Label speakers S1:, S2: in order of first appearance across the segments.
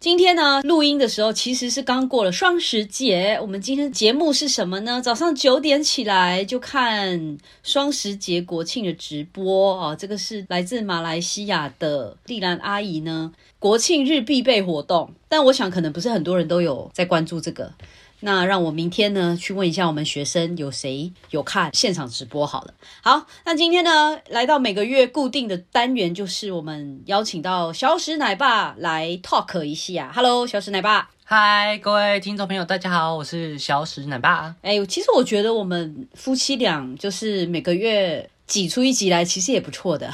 S1: 今天呢，录音的时候其实是刚过了双十节。我们今天节目是什么呢？早上九点起来就看双十节国庆的直播啊。这个是来自马来西亚的丽兰阿姨呢，国庆日必备活动。但我想可能不是很多人都有在关注这个。那让我明天呢去问一下我们学生有谁有看现场直播好了。好，那今天呢来到每个月固定的单元，就是我们邀请到小史奶爸来 talk 一下。Hello，小史奶爸。
S2: 嗨，各位听众朋友，大家好，我是小史奶爸。
S1: 哎，其实我觉得我们夫妻俩就是每个月挤出一集来，其实也不错的。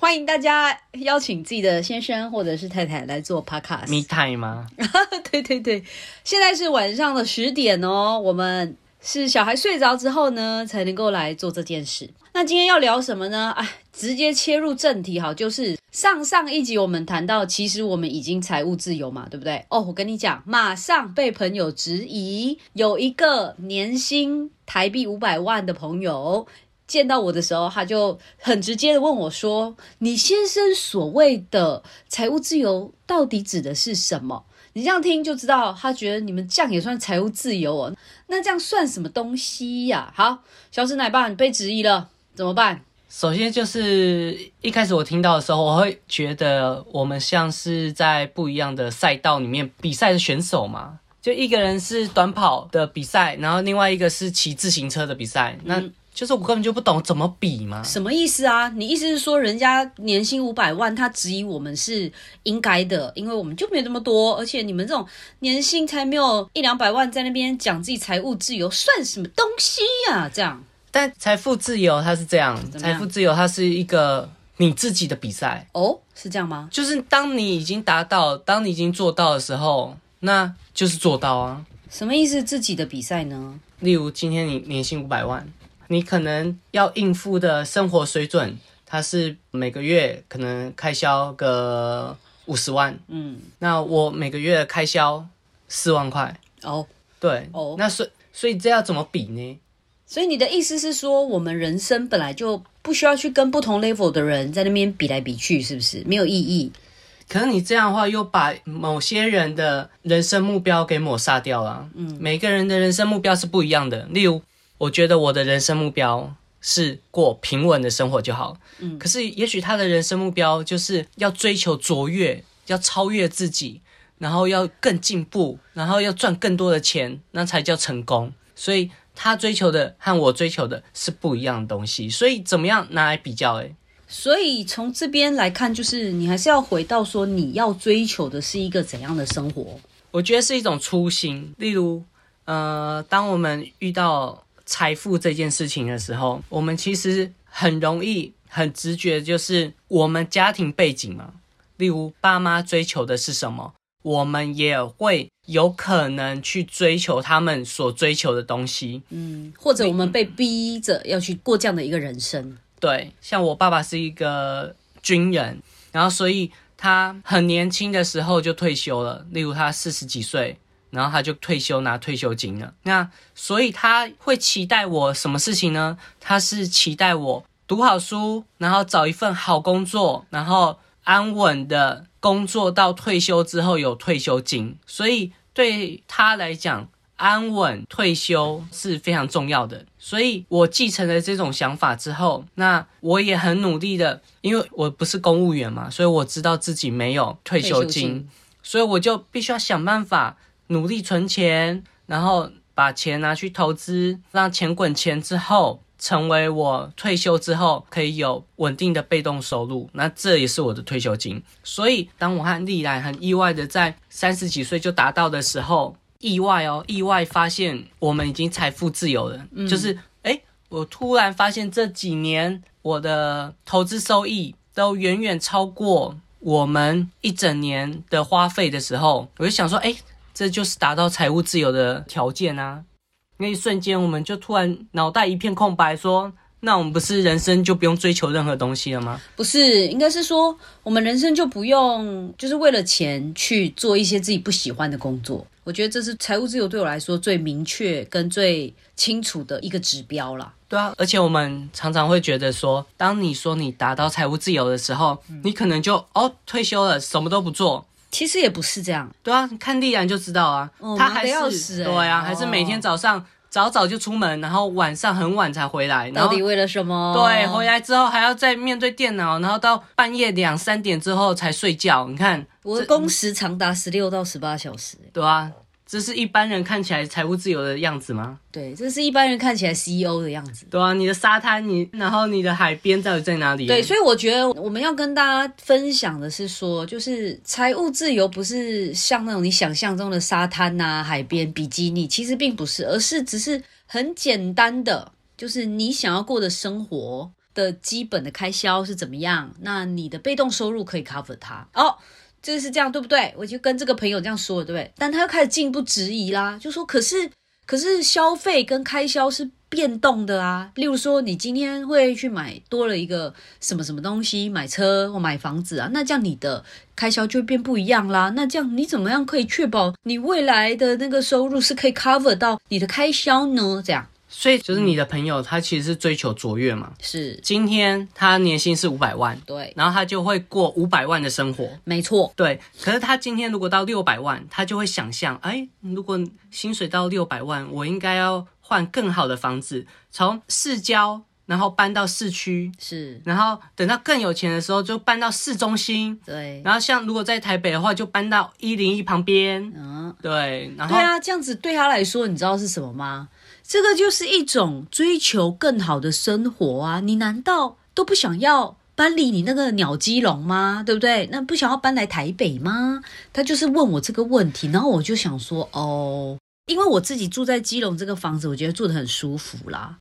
S1: 欢迎大家邀请自己的先生或者是太太来做 podcast。
S2: Me time 吗？
S1: 对对对，现在是晚上的十点哦。我们是小孩睡着之后呢，才能够来做这件事。那今天要聊什么呢？哎，直接切入正题，好，就是上上一集我们谈到，其实我们已经财务自由嘛，对不对？哦，我跟你讲，马上被朋友质疑，有一个年薪台币五百万的朋友。见到我的时候，他就很直接的问我说：“你先生所谓的财务自由到底指的是什么？”你这样听就知道，他觉得你们这样也算财务自由哦。那这样算什么东西呀？好，小史奶爸，你被质疑了，怎么办？
S2: 首先就是一开始我听到的时候，我会觉得我们像是在不一样的赛道里面比赛的选手嘛，就一个人是短跑的比赛，然后另外一个是骑自行车的比赛，那。就是我根本就不懂怎么比嘛？
S1: 什么意思啊？你意思是说人家年薪五百万，他质疑我们是应该的，因为我们就没那么多，而且你们这种年薪才没有一两百万，在那边讲自己财务自由，算什么东西呀？这样？
S2: 但财富自由它是这样，财富自由它是一个你自己的比赛
S1: 哦，是这样吗？
S2: 就是当你已经达到，当你已经做到的时候，那就是做到啊。
S1: 什么意思？自己的比赛呢？
S2: 例如今天你年薪五百万。你可能要应付的生活水准，它是每个月可能开销个五十万，嗯，那我每个月开销四万块，哦，对，哦，那所所以这要怎么比呢？
S1: 所以你的意思是说，我们人生本来就不需要去跟不同 level 的人在那边比来比去，是不是没有意义？
S2: 可能你这样的话，又把某些人的人生目标给抹杀掉了。嗯，每个人的人生目标是不一样的，例如。我觉得我的人生目标是过平稳的生活就好。嗯，可是也许他的人生目标就是要追求卓越，要超越自己，然后要更进步，然后要赚更多的钱，那才叫成功。所以他追求的和我追求的是不一样的东西。所以怎么样拿来比较？诶，
S1: 所以从这边来看，就是你还是要回到说，你要追求的是一个怎样的生活？
S2: 我觉得是一种初心。例如，呃，当我们遇到。财富这件事情的时候，我们其实很容易、很直觉，就是我们家庭背景嘛。例如，爸妈追求的是什么，我们也会有可能去追求他们所追求的东西。
S1: 嗯，或者我们被逼着要去过这样的一个人生。
S2: 对，像我爸爸是一个军人，然后所以他很年轻的时候就退休了。例如，他四十几岁。然后他就退休拿退休金了。那所以他会期待我什么事情呢？他是期待我读好书，然后找一份好工作，然后安稳的工作到退休之后有退休金。所以对他来讲，安稳退休是非常重要的。所以我继承了这种想法之后，那我也很努力的，因为我不是公务员嘛，所以我知道自己没有退休金，所以我就必须要想办法。努力存钱，然后把钱拿去投资，让钱滚钱之后，成为我退休之后可以有稳定的被动收入。那这也是我的退休金。所以，当我和丽兰很意外的在三十几岁就达到的时候，意外哦，意外发现我们已经财富自由了。就是，哎，我突然发现这几年我的投资收益都远远超过我们一整年的花费的时候，我就想说，哎。这就是达到财务自由的条件啊。那一瞬间，我们就突然脑袋一片空白，说：“那我们不是人生就不用追求任何东西了吗
S1: 不是，应该是说我们人生就不用就是为了钱去做一些自己不喜欢的工作。我觉得这是财务自由对我来说最明确跟最清楚的一个指标啦。？”
S2: 对啊，而且我们常常会觉得说，当你说你达到财务自由的时候，你可能就哦退休了，什么都不做。
S1: 其实也不是这样，
S2: 对啊，看丽然就知道啊，他还是
S1: 要死欸
S2: 对啊，
S1: 哦
S2: 还是每天早上早早就出门，然后晚上很晚才回来，
S1: 到底为了什么？
S2: 对，回来之后还要再面对电脑，然后到半夜两三点之后才睡觉。你看，
S1: 我的工时长达十六到十八小时。
S2: 对啊，这是一般人看起来财务自由的样子吗？
S1: 对，这是一般人看起来 CEO 的样子。
S2: 对啊，你的沙滩，你然后你的海边到底在哪里？
S1: 对，所以我觉得我们要跟大家分享的是说，就是财务自由不是像那种你想象中的沙滩呐、海边、比基尼，其实并不是，而是只是很简单的，就是你想要过的生活的基本的开销是怎么样，那你的被动收入可以 cover 它。哦。这是这样对不对？我就跟这个朋友这样说，对不对？但他又开始进一步质疑啦，就说：“可是，可是消费跟开销是变动的啊。例如说，你今天会去买多了一个什么什么东西，买车或买房子啊，那这样你的开销就变不一样啦。那这样你怎么样可以确保你未来的那个收入是可以 cover 到你的开销呢？这样
S2: 所以就是你的朋友，他其实是追求卓越嘛。
S1: 是。
S2: 今天他年薪是五百万，
S1: 对，
S2: 然后他就会过五百万的生活。
S1: 没错，
S2: 对，可是他今天如果到六百万，他就会想象，哎，如果薪水到六百万，我应该要换更好的房子，从市郊然后搬到市区，
S1: 是。
S2: 然后等到更有钱的时候就搬到市中心，
S1: 对，
S2: 然后像如果在台北的话，就搬到一零一旁边，
S1: 嗯。
S2: 对，然后
S1: 对啊，这样子对他来说，你知道是什么吗？这个就是一种追求更好的生活啊！你难道都不想要搬离你那个鸟基隆吗？对不对？那不想要搬来台北吗？他就是问我这个问题，然后我就想说，哦，因为我自己住在基隆这个房子，我觉得住得很舒服啦。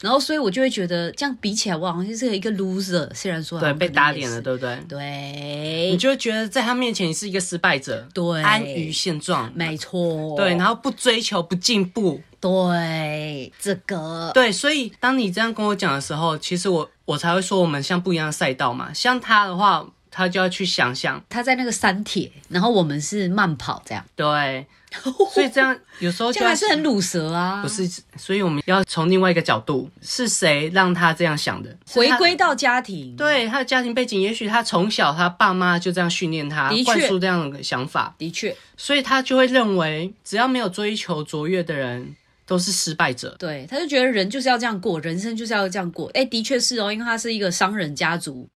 S1: 然后，所以我就会觉得这样比起来，我好像就是一个 loser。虽然说好
S2: 对被打脸了，
S1: 是
S2: 对不对？
S1: 对
S2: 你就会觉得在他面前你是一个失败者，
S1: 对
S2: 安于现状，
S1: 没错，
S2: 对，然后不追求、不进步，
S1: 对这个
S2: 对，所以当你这样跟我讲的时候，其实我我才会说我们像不一样的赛道嘛。像他的话，他就要去想象，
S1: 他在那个山铁，然后我们是慢跑这样，
S2: 对，所以这样有时候
S1: 这
S2: 就
S1: 还是很鲁蛇啊。
S2: 不是，所以我们要从另外一个角度，是谁让他这样想的？
S1: 回归到家庭，
S2: 对他的家庭背景，也许他从小他爸妈就这样训练他灌输这样的想法，
S1: 的确
S2: 所以他就会认为，只要没有追求卓越的人都是失败者。
S1: 对，他就觉得人就是要这样过，人生就是要这样过。哎，的确是哦，因为他是一个商人家族，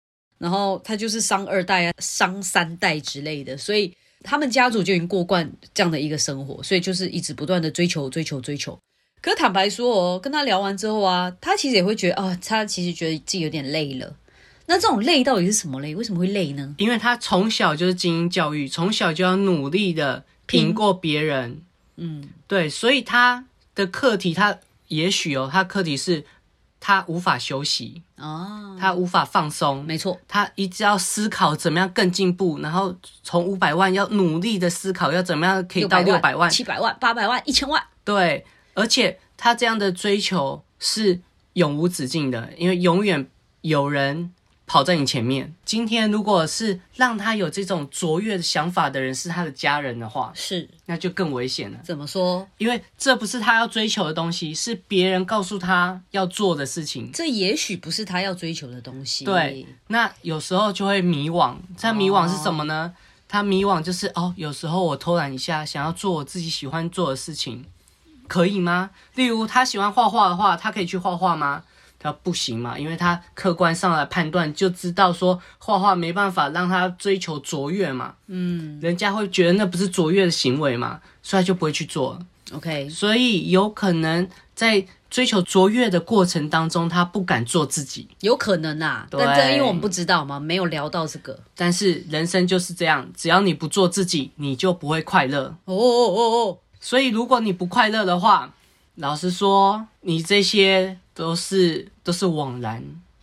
S1: 然后他就是商二代啊、商三代之类的，所以他们家族就已经过惯这样的一个生活，所以就是一直不断的追求、追求、追求。可坦白说哦，跟他聊完之后啊，他其实也会觉得啊、他其实觉得自己有点累了。那这种累到底是什么累？为什么会累呢？
S2: 因为他从小就是精英教育，从小就要努力的赢过别人，
S1: 嗯，
S2: 对，所以他的课题，他也许哦，他课题是他无法休息，
S1: 哦，
S2: 他无法放松，
S1: 没错，
S2: 他一直要思考怎么样更进步，然后从五百万要努力的思考要怎么样可以到六百万，
S1: 七百万、八百万、一千万。
S2: 对，而且他这样的追求是永无止境的，因为永远有人跑在你前面。今天如果是让他有这种卓越的想法的人是他的家人的话，
S1: 是
S2: 那就更危险了，
S1: 怎么说？
S2: 因为这不是他要追求的东西，是别人告诉他要做的事情。
S1: 这也许不是他要追求的东西。
S2: 对，那有时候就会迷惘。他迷惘是什么呢？他迷惘就是哦，有时候我偷懒一下，想要做我自己喜欢做的事情，可以吗？例如他喜欢画画的话，他可以去画画吗？他不行嘛，因为他客观上来判断就知道说画画没办法让他追求卓越嘛，嗯，人家会觉得那不是卓越的行为嘛，所以他就不会去做了。
S1: OK，
S2: 所以有可能在追求卓越的过程当中，他不敢做自己。
S1: 有可能啊，
S2: 对
S1: 但这因为我们不知道嘛，没有聊到这个。
S2: 但是人生就是这样，只要你不做自己，你就不会快乐。
S1: 哦哦哦哦，
S2: 所以如果你不快乐的话，老实说，你这些都是都是枉然。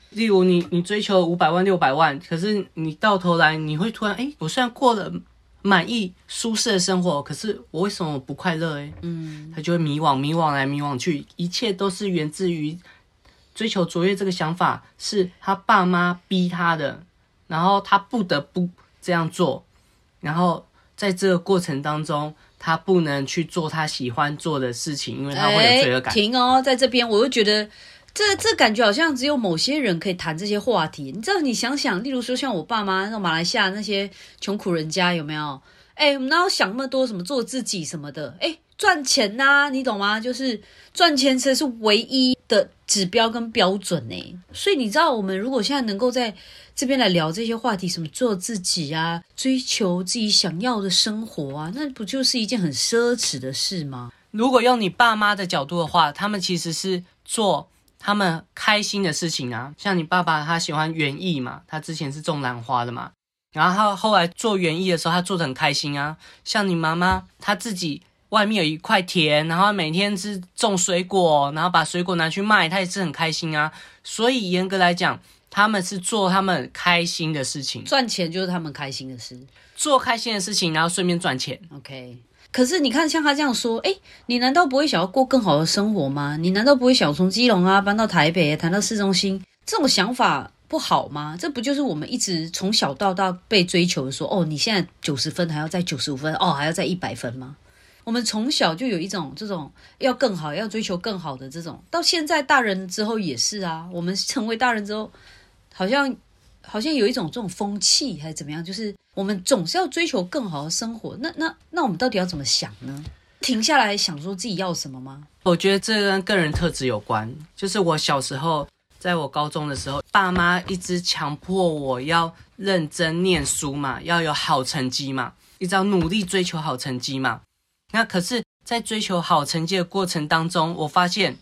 S2: 例如你你追求五百万六百万，可是你到头来你会突然哎，我虽然过了满意、舒适的生活，可是我为什么不快乐？哎，嗯，他就会迷惘，迷惘来迷惘去，一切都是源自于追求卓越这个想法，是他爸妈逼他的，然后他不得不这样做，然后在这个过程当中，他不能去做他喜欢做的事情，因为他会有罪恶感。
S1: 停哦，在这边我就觉得。这这感觉好像只有某些人可以谈这些话题，你知道？你想想，例如说像我爸妈，那马来西亚那些穷苦人家有没有？哎，我们哪有想那么多？什么做自己什么的？哎，赚钱呐，你懂吗？就是赚钱才是唯一的指标跟标准呢。所以你知道，我们如果现在能够在这边来聊这些话题，什么做自己啊，追求自己想要的生活啊，那不就是一件很奢侈的事吗？
S2: 如果用你爸妈的角度的话，他们其实是做。他们开心的事情啊，像你爸爸，他喜欢园艺嘛，他之前是种兰花的嘛，然后他后来做园艺的时候，他做的很开心啊。像你妈妈，她自己外面有一块田，然后每天是种水果，然后把水果拿去卖，她也是很开心啊。所以严格来讲，他们是做他们开心的事情，
S1: 赚钱就是他们开心的事，
S2: 做开心的事情，然后顺便赚钱。
S1: OK。可是你看，像他这样说，哎，你难道不会想要过更好的生活吗？你难道不会想从基隆啊搬到台北，谈到市中心？这种想法不好吗？这不就是我们一直从小到大被追求的说，哦，你现在九十分还要在九十五分，哦，还要在一百分吗？我们从小就有一种这种要更好，要追求更好的这种，到现在大人之后也是啊。我们成为大人之后，好像。好像有一种这种风气还是怎么样，就是我们总是要追求更好的生活。那那那我们到底要怎么想呢？停下来想说自己要什么吗？
S2: 我觉得这跟个人特质有关。就是我小时候，在我高中的时候，爸妈一直强迫我要认真念书嘛，要有好成绩嘛，一直要努力追求好成绩嘛。那可是，在追求好成绩的过程当中，我发现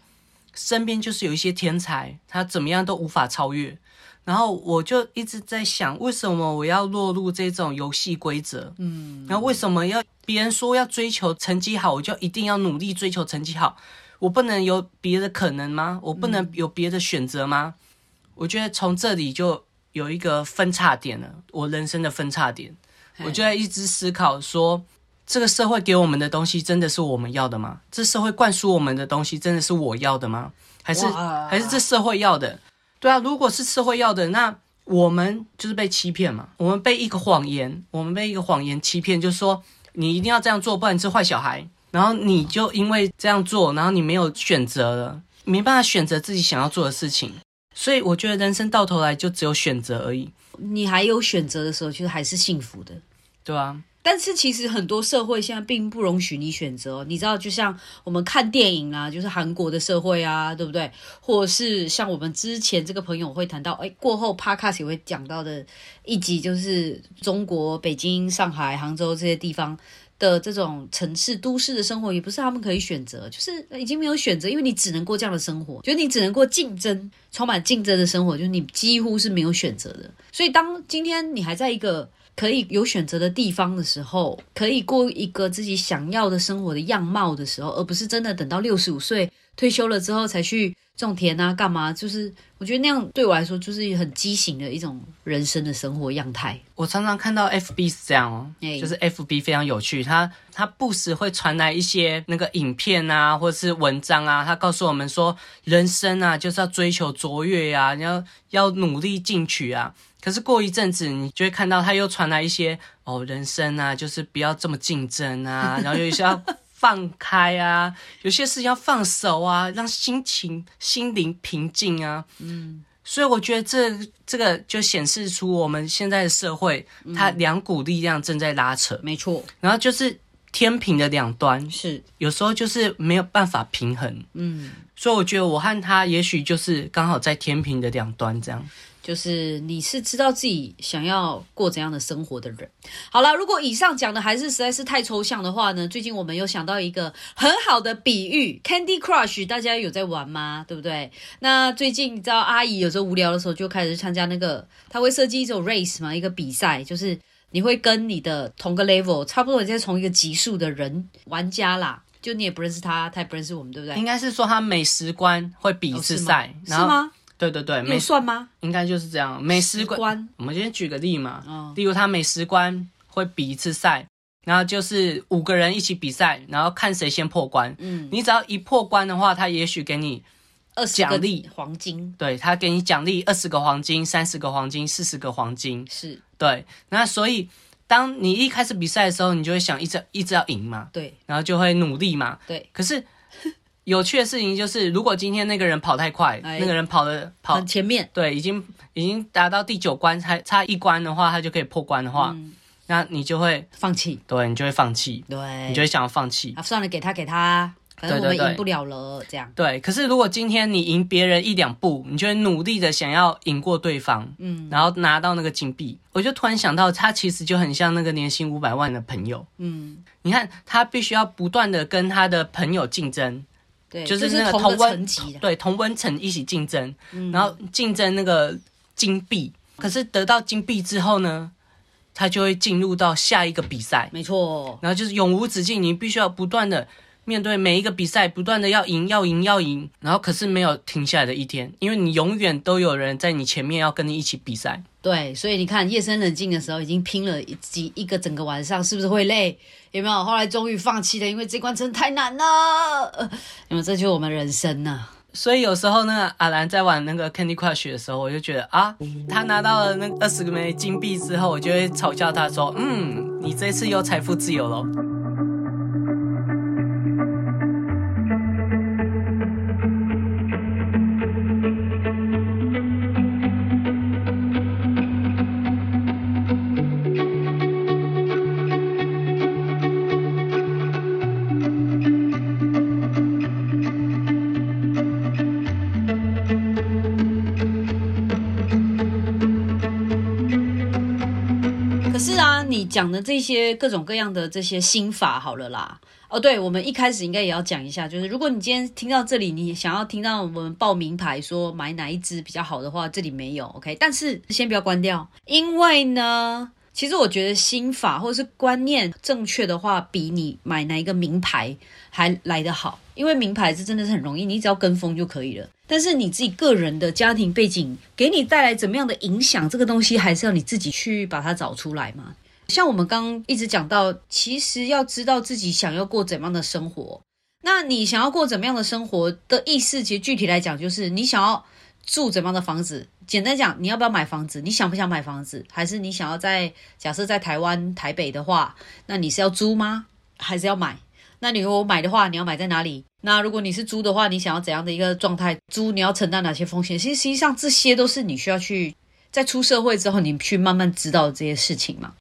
S2: 身边就是有一些天才，他怎么样都无法超越。然后我就一直在想，为什么我要落入这种游戏规则？嗯，然后为什么要别人说要追求成绩好，我就一定要努力追求成绩好？我不能有别的可能吗？我不能有别的选择吗？我觉得从这里就有一个分叉点了，我人生的分叉点。我就在一直思考说，这个社会给我们的东西真的是我们要的吗？这社会灌输我们的东西真的是我要的吗？还是还是这社会要的？对啊，如果是社会要的，那我们就是被欺骗嘛。我们被一个谎言，我们被一个谎言欺骗，就是说你一定要这样做，不然你是坏小孩。然后你就因为这样做，然后你没有选择了，没办法选择自己想要做的事情。所以我觉得人生到头来就只有选择而已。
S1: 你还有选择的时候，其实还是幸福的。
S2: 对啊。
S1: 但是其实很多社会现在并不容许你选择，你知道，就像我们看电影啊，就是韩国的社会啊，对不对？或者是像我们之前这个朋友会谈到，哎，过后 Podcast 也会讲到的一集，就是中国北京、上海、杭州这些地方的这种城市都市的生活，也不是他们可以选择，就是已经没有选择，因为你只能过这样的生活，就是你只能过竞争、充满竞争的生活，就是你几乎是没有选择的。所以当今天你还在一个。可以有选择的地方的时候，可以过一个自己想要的生活的样貌的时候，而不是真的等到六十五岁退休了之后才去种田啊，干嘛？就是我觉得那样对我来说就是很畸形的一种人生的生活样态。
S2: 我常常看到 FB 是这样哦，就是 FB 非常有趣，它它不时会传来一些那个影片啊，或者是文章啊，它告诉我们说，人生啊就是要追求卓越呀，你要要努力进取啊。可是过一阵子，你就会看到他又传来一些哦，人生啊，就是不要这么竞争啊，然后有一些要放开啊，有些事情要放手啊，让心情、心灵平静啊。嗯，所以我觉得这这个就显示出我们现在的社会，它两股力量正在拉扯。
S1: 没错，
S2: 然后就是天平的两端，
S1: 是
S2: 有时候就是没有办法平衡。嗯，所以我觉得我和他也许就是刚好在天平的两端这样。
S1: 就是你是知道自己想要过怎样的生活的人。好了，如果以上讲的还是实在是太抽象的话呢？最近我们有想到一个很好的比喻，Candy Crush，大家有在玩吗？对不对？那最近你知道阿姨有时候无聊的时候就开始参加那个，她会设计一种 race 嘛，一个比赛，就是你会跟你的同个 level，差不多你在同一个级数的人玩家啦，就你也不认识他，他也不认识我们，对不对？
S2: 应该是说他每十关会比一次赛，
S1: 是吗？
S2: 对对对，
S1: 没算吗？
S2: 应该就是这样。每十关，我们先举个例嘛，例如他每十关会比一次赛，然后就是五个人一起比赛，然后看谁先破关。
S1: 嗯，
S2: 你只要一破关的话，他也许给你
S1: 二十
S2: 奖励
S1: 黄金
S2: 对他给你奖励二十个黄金、三十个黄金、四十个黄金。
S1: 是
S2: 对，那所以当你一开始比赛的时候，你就会想一直一直要赢嘛，
S1: 对
S2: 然后就会努力嘛。
S1: 对，
S2: 可是有趣的事情就是，如果今天那个人跑太快，
S1: 哎。
S2: 那个人跑的跑
S1: 很前面。
S2: 对，已经已经达到第九关，还差一关的话，他就可以破关的话，
S1: 嗯。
S2: 那你就会
S1: 放弃，
S2: 对你就会放弃，
S1: 对，
S2: 你就会想要放弃。
S1: 啊算了，给他给他，反正我们赢不了了，这样。
S2: 对，可是如果今天你赢别人一两步，你就会努力的想要赢过对方，
S1: 嗯。
S2: 然后拿到那个金币。我就突然想到，他其实就很像那个年薪五百万的朋友。
S1: 嗯，
S2: 你看，他必须要不断的跟他的朋友竞争，
S1: 对，
S2: 就是那个
S1: 同
S2: 温对同温层一起竞争，
S1: 嗯。
S2: 然后竞争那个金币。可是得到金币之后呢，他就会进入到下一个比赛，
S1: 没错，
S2: 然后就是永无止境，你必须要不断的面对每一个比赛，不断的要赢，要赢，要赢，然后可是没有停下来的一天，因为你永远都有人在你前面要跟你一起比赛。
S1: 对，所以你看夜深人静的时候，已经拼了一几一个整个晚上，是不是会累？有没有？后来终于放弃了，因为这关真的太难了。呃因为这就是我们人生呐、
S2: 所以有时候呢，阿兰在玩那个 Candy Crush 的时候，我就觉得啊，他拿到了那二十个枚金币之后，我就会嘲笑他说：“嗯，你这次又财富自由了。”
S1: 讲的这些各种各样的这些心法，好了啦。哦，对，我们一开始应该也要讲一下，就是如果你今天听到这里，你想要听到我们报名牌说买哪一支比较好的话，这里没有，OK。但是先不要关掉，因为呢，其实我觉得心法或者是观念正确的话，比你买哪一个名牌还来得好。因为名牌是真的是很容易，你只要跟风就可以了。但是你自己个人的家庭背景给你带来怎么样的影响，这个东西还是要你自己去把它找出来嘛。像我们刚一直讲到，其实要知道自己想要过怎样的生活。那你想要过怎么样的生活的意思，其实具体来讲就是你想要住怎么样的房子。简单讲，你要不要买房子？你想不想买房子？还是你想要在假设在台湾台北的话，那你是要租吗？还是要买？那你如果买的话，你要买在哪里？那如果你是租的话，你想要怎样的一个状态？租你要承担哪些风险？其实实际上这些都是你需要去在出社会之后，你去慢慢知道这些事情嘛。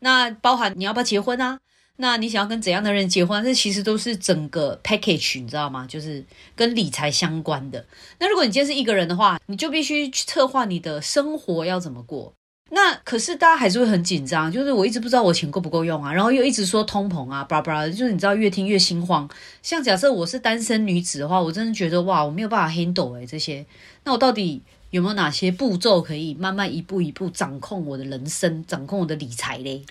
S1: 那包含你要不要结婚啊？那你想要跟怎样的人结婚？这其实都是整个 package，你知道吗？就是跟理财相关的。那如果你今天是一个人的话，你就必须去策划你的生活要怎么过。那可是大家还是会很紧张，就是我一直不知道我钱够不够用啊，然后又一直说通膨啊，巴拉巴拉，就是你知道越听越心慌。像假设我是单身女子的话，我真的觉得哇，我没有办法 handle 哎、这些。那我到底有没有哪些步骤可以慢慢一步一步掌控我的人生，掌控我的理财嘞？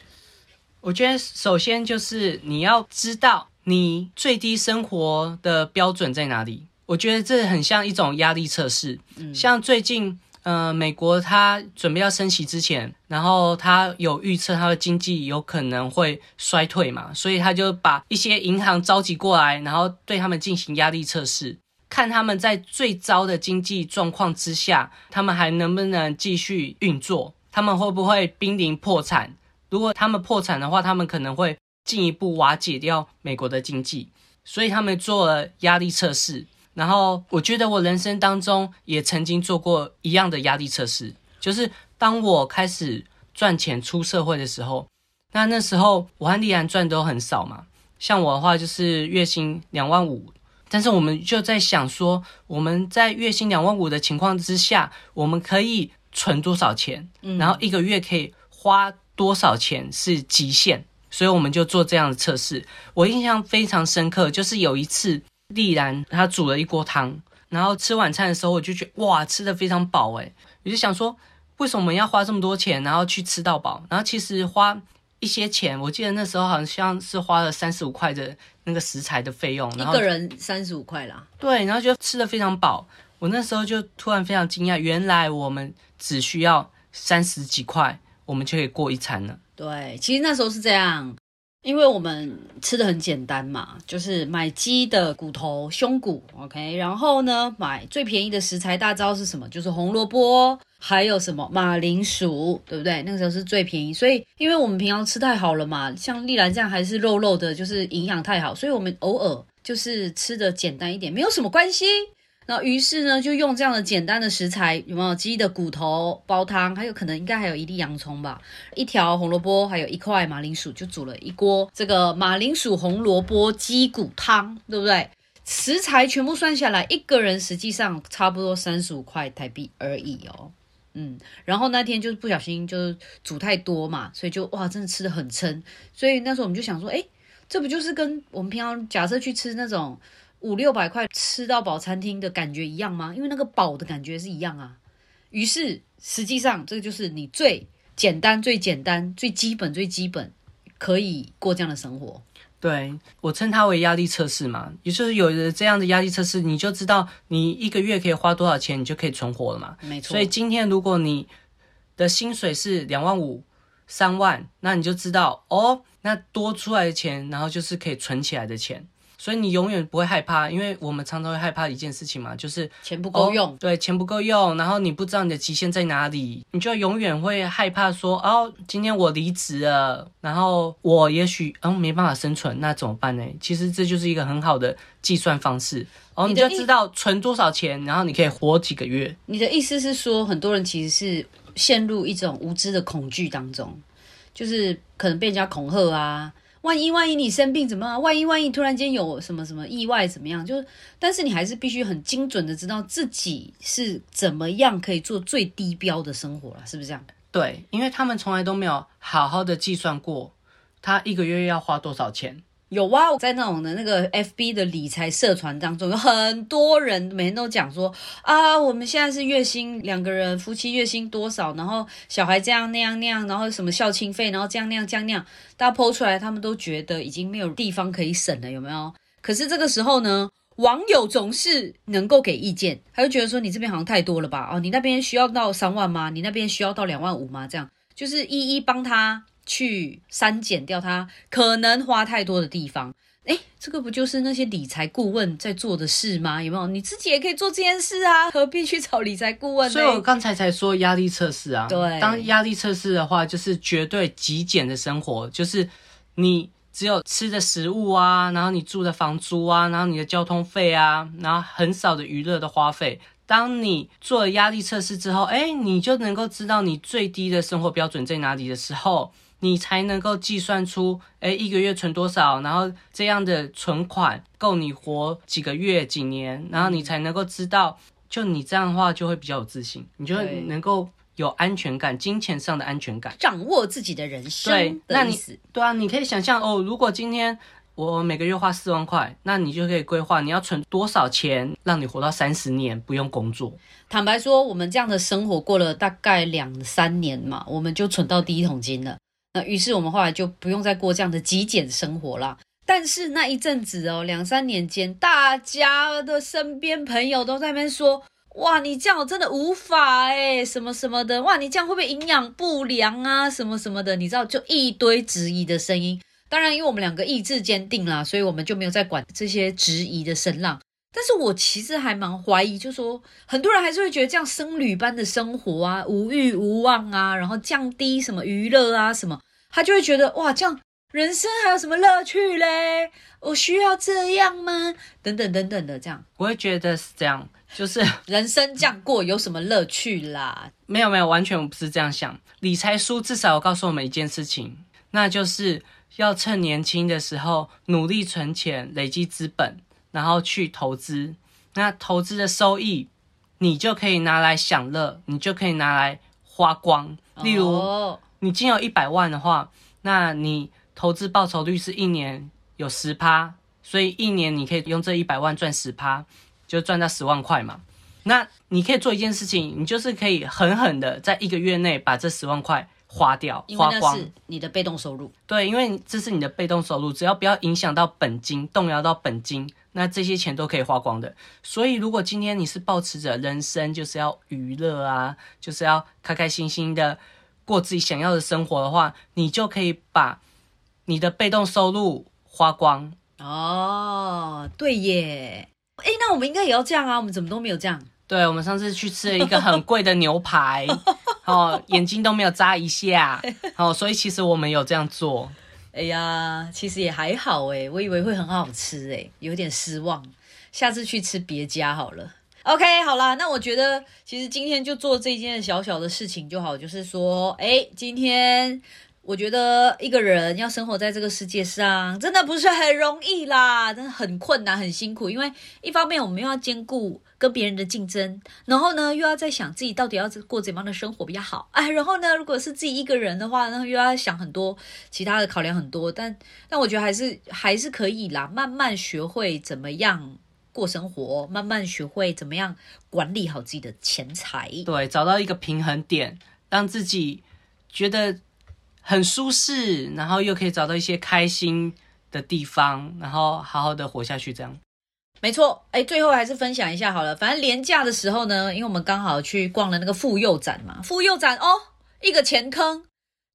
S2: 我觉得首先就是你要知道你最低生活的标准在哪里。我觉得这很像一种压力测试。像最近，呃，美国它准备要升息之前，然后它有预测它的经济有可能会衰退嘛，所以他就把一些银行召集过来，然后对他们进行压力测试，看他们在最糟的经济状况之下，他们还能不能继续运作，他们会不会濒临破产。如果他们破产的话，他们可能会进一步瓦解掉美国的经济，所以他们做了压力测试。然后我觉得我人生当中也曾经做过一样的压力测试，就是当我开始赚钱出社会的时候，那那时候我和丽安赚都很少嘛，像我的话就是月薪两万五，但是我们就在想说，我们在月薪两万五的情况之下，我们可以存多少钱，然后一个月可以花多少钱是极限，所以我们就做这样的测试。我印象非常深刻，就是有一次丽然她煮了一锅汤，然后吃晚餐的时候，我就觉得哇，吃的非常饱诶，我就想说，为什么要花这么多钱，然后去吃到饱？然后其实花一些钱，我记得那时候好像是花了三十五块的那个食材的费用，
S1: 一
S2: 然后
S1: 个人三十五块啦，
S2: 对，然后就吃的非常饱。我那时候就突然非常惊讶，原来我们只需要三十几块，我们就可以过一餐了。
S1: 对，其实那时候是这样，因为我们吃的很简单嘛，就是买鸡的骨头、胸骨，OK，然后呢买最便宜的食材，大家知道是什么？就是红萝卜，还有什么马铃薯，对不对？那个时候是最便宜，所以因为我们平常吃太好了嘛，像丽兰这样还是肉肉的，就是营养太好，所以我们偶尔就是吃的简单一点，没有什么关系。那于是呢，就用这样的简单的食材，有没有鸡的骨头煲汤？还有可能应该还有一粒洋葱吧，一条红萝卜，还有一块马铃薯，就煮了一锅这个马铃薯红萝卜鸡骨汤，对不对？食材全部算下来，一个人实际上差不多三十五块台币而已哦。嗯，然后那天就是不小心就是煮太多嘛，所以就哇，真的吃的很撑。所以那时候我们就想说，哎，这不就是跟我们平常假设去吃那种。五六百块吃到饱餐厅的感觉一样吗？因为那个饱的感觉是一样啊。于是实际上这个就是你最简单、最简单、最基本、最基本可以过这样的生活。
S2: 对我称它为压力测试嘛，也就是有了这样的压力测试，你就知道你一个月可以花多少钱，你就可以存活了嘛。
S1: 没错。
S2: 所以今天如果你的薪水是两万五、三万，那你就知道哦，那多出来的钱，然后就是可以存起来的钱。所以你永远不会害怕，因为我们常常会害怕一件事情嘛，就是
S1: 钱不够用。
S2: 对，钱不够用，然后你不知道你的极限在哪里，你就永远会害怕说，哦，今天我离职了，然后我也许嗯没办法生存，那怎么办呢？其实这就是一个很好的计算方式，哦，你就知道存多少钱，然后你可以活几个月。
S1: 你的意思是说，很多人其实是陷入一种无知的恐惧当中，就是可能被人家恐吓啊。万一万一你生病怎么？万一万一突然间有什么什么意外怎么样？就是，但是你还是必须很精准的知道自己是怎么样可以做最低标的生活了，是不是这样？
S2: 对，因为他们从来都没有好好的计算过，他一个月要花多少钱。
S1: 有啊，在那种的那个 FB 的理财社团当中，有很多人每天都讲说啊，我们现在是月薪两个人夫妻月薪多少，然后小孩这样那样那样，然后什么校庆费，然后这样那样这样那样，大家剖出来，他们都觉得已经没有地方可以省了，有没有？可是这个时候呢，网友总是能够给意见，他就觉得说你这边好像太多了吧？哦，你那边需要到三万吗？你那边需要到两万五吗？这样就是一一帮他。去删减掉它可能花太多的地方，哎，这个不就是那些理财顾问在做的事吗？有没有？你自己也可以做这件事啊，何必去找理财顾问呢？
S2: 所以我刚才才说压力测试啊，
S1: 对，
S2: 当压力测试的话，就是绝对极简的生活，就是你只有吃的食物啊，然后你住的房租啊，然后你的交通费啊，然后很少的娱乐的花费。当你做了压力测试之后，哎，你就能够知道你最低的生活标准在哪里的时候。你才能够计算出，哎，一个月存多少，然后这样的存款够你活几个月、几年，然后你才能够知道，就你这样的话就会比较有自信，你就会能够有安全感，金钱上的安全感，
S1: 掌握自己的人生。
S2: 对，那你对啊，你可以想象哦，如果今天我每个月花四万块，那你就可以规划你要存多少钱，让你活到三十年不用工作。
S1: 坦白说，我们这样的生活过了大概两三年嘛，我们就存到第一桶金了。于是我们后来就不用再过这样的极简生活了。但是那一阵子哦，两三年间，大家的身边朋友都在那边说：“哇，你这样我真的无法哎，什么什么的，哇，你这样会不会营养不良啊？什么什么的，你知道，就一堆质疑的声音。当然，因为我们两个意志坚定啦，所以我们就没有再管这些质疑的声浪。但是我其实还蛮怀疑，就说很多人还是会觉得这样僧侣般的生活啊，无欲无望啊，然后降低什么娱乐啊什么。他就会觉得哇，这样人生还有什么乐趣嘞？我需要这样吗？等等等等的这样，
S2: 我会觉得是这样，就是
S1: 人生这样过有什么乐趣啦？
S2: 没有没有，完全不是这样想。理财书至少告诉我们一件事情，那就是要趁年轻的时候努力存钱，累积资本，然后去投资。那投资的收益，你就可以拿来享乐，你就可以拿来花光。例如。你仅有一百万的话，那你投资报酬率是一年有十趴，所以一年你可以用这一百万赚十趴，就赚到十万块嘛。那你可以做一件事情，你就是可以狠狠的在一个月内把这十万块花掉，花光。
S1: 你的被动收入。
S2: 对，因为这是你的被动收入，只要不要影响到本金，动摇到本金，那这些钱都可以花光的。所以，如果今天你是保持着人生就是要娱乐啊，就是要开开心心的。过自己想要的生活的话，你就可以把你的被动收入花光。
S1: 哦，对耶。哎，那我们应该也要这样啊？我们怎么都没有这样？
S2: 对，我们上次去吃了一个很贵的牛排，哦，眼睛都没有眨一下，哦，所以其实我们有这样做。
S1: 哎呀，其实也还好哎，我以为会很好吃哎，有点失望。下次去吃别家好了。OK，好啦，那我觉得其实今天就做这件小小的事情就好，就是说，哎，今天。我觉得一个人要生活在这个世界上，真的不是很容易啦，真的很困难、很辛苦。因为一方面我们又要兼顾跟别人的竞争，然后呢又要在想自己到底要过怎样的生活比较好。哎，然后呢，如果是自己一个人的话，那又要想很多其他的考量很多。但但我觉得还是还是可以啦，慢慢学会怎么样过生活，慢慢学会怎么样管理好自己的钱财。
S2: 对，找到一个平衡点，让自己觉得。很舒适，然后又可以找到一些开心的地方，然后好好的活下去，这样。
S1: 没错，哎，最后还是分享一下好了。反正廉价的时候呢，因为我们刚好去逛了那个妇幼展嘛，妇幼展哦，一个钱坑，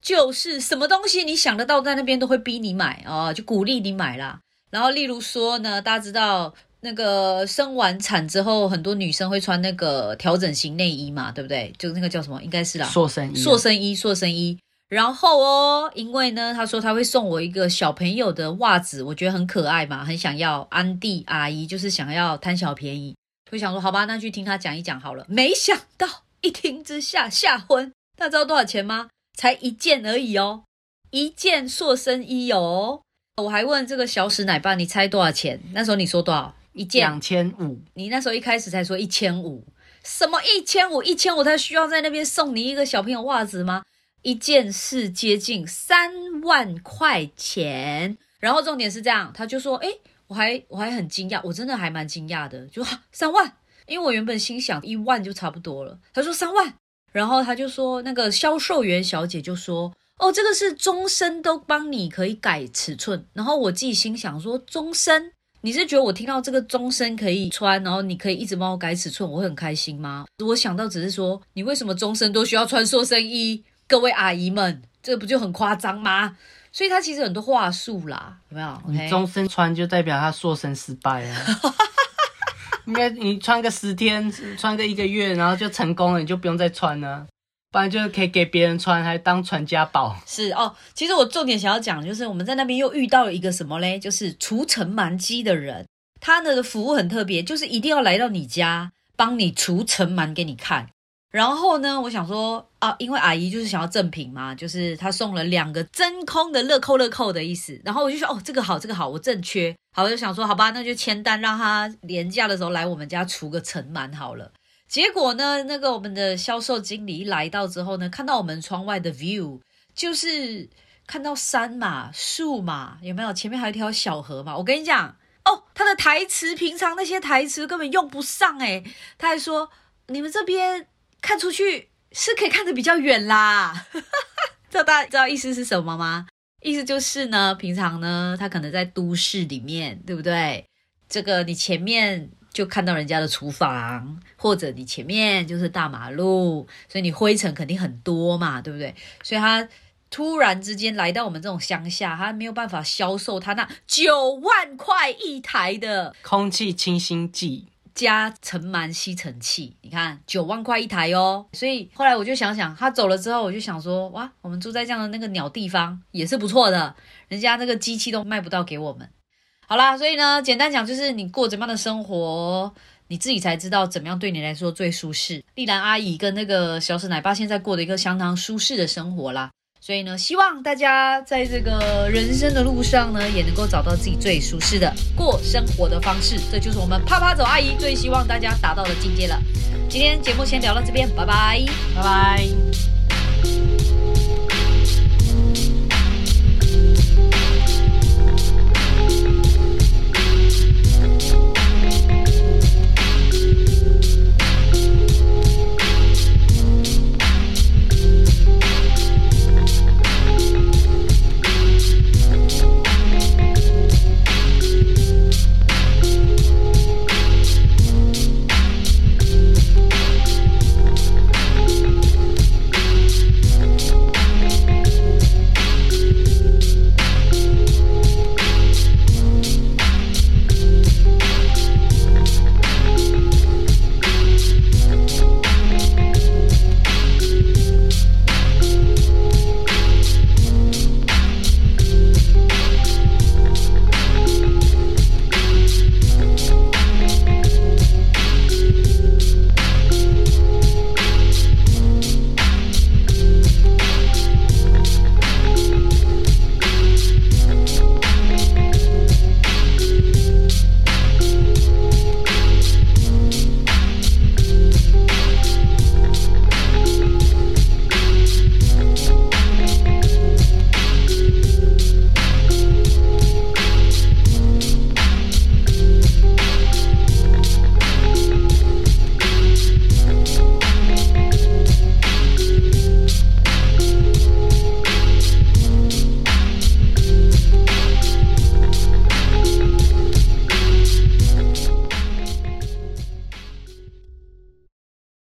S1: 就是什么东西你想得到，在那边都会逼你买哦，就鼓励你买啦。然后例如说呢，大家知道那个生完产之后，很多女生会穿那个调整型内衣嘛，对不对？就那个叫什么？应该是啦，
S2: 塑身衣，
S1: 塑身衣，塑身衣。然后哦，因为呢，他说他会送我一个小朋友的袜子，我觉得很可爱嘛，很想要。安迪阿姨就是想要贪小便宜，就想说好吧，那去听他讲一讲好了。没想到一听之下吓昏，大家知道多少钱吗？才一件而已哦，一件塑身衣哦。我还问这个小史奶爸，你猜多少钱？那时候你说多少？一件
S2: 两千五。
S1: 你那时候一开始才说一千五，什么一千五？一千五他需要在那边送你一个小朋友袜子吗？一件是接近三万块钱，然后重点是这样，他就说：“哎，我还我还很惊讶，我真的还蛮惊讶的，就三万，因为我原本心想一万就差不多了。”他说三万，然后他就说那个销售员小姐就说：“哦，这个是终身都帮你可以改尺寸。”然后我自己心想说：“终身，你是觉得我听到这个终身可以穿，然后你可以一直帮我改尺寸，我会很开心吗？”我想到只是说，你为什么终身都需要穿塑身衣？各位阿姨们，这不就很夸张吗？所以他其实很多话术啦，有没有？
S2: 你终身穿就代表他塑身失败啊！应该你穿个十天，穿个一个月，然后就成功了，你就不用再穿了，不然就是可以给别人穿，还当传家宝。
S1: 是哦，其实我重点想要讲，就是我们在那边又遇到了一个什么嘞？就是除尘螨机的人，他呢的服务很特别，就是一定要来到你家，帮你除尘螨给你看。然后呢，我想说啊，因为阿姨就是想要赠品嘛，就是她送了两个真空的乐扣乐扣的意思。然后我就说，哦，这个好，这个好，我正缺。好，我就想说，好吧，那就签单，让他廉价的时候来我们家除个尘螨好了。结果呢，那个我们的销售经理一来到之后呢，看到我们窗外的 view，就是看到山嘛、树嘛，有没有？前面还有一条小河嘛。我跟你讲，哦，他的台词平常那些台词根本用不上诶，他还说你们这边。看出去是可以看得比较远啦，知道大家知道意思是什么吗？意思就是呢，平常呢，他可能在都市里面，对不对？这个你前面就看到人家的厨房，或者你前面就是大马路，所以你灰尘肯定很多嘛，对不对？所以他突然之间来到我们这种乡下，他没有办法销售他那九万块一台的
S2: 空气清新剂。
S1: 加尘螨吸尘器，你看九万块一台哦，所以后来我就想想，他走了之后，我就想说，哇，我们住在这样的那个鸟地方也是不错的，人家那个机器都卖不到给我们。好啦，所以呢，简单讲就是你过怎么样的生活，你自己才知道怎么样对你来说最舒适。丽兰阿姨跟那个小史奶爸现在过的一个相当舒适的生活啦。所以呢，希望大家在这个人生的路上呢，也能够找到自己最舒适的过生活的方式。这就是我们啪啪走阿姨最希望大家达到的境界了。今天节目先聊到这边，拜拜，
S2: 拜拜。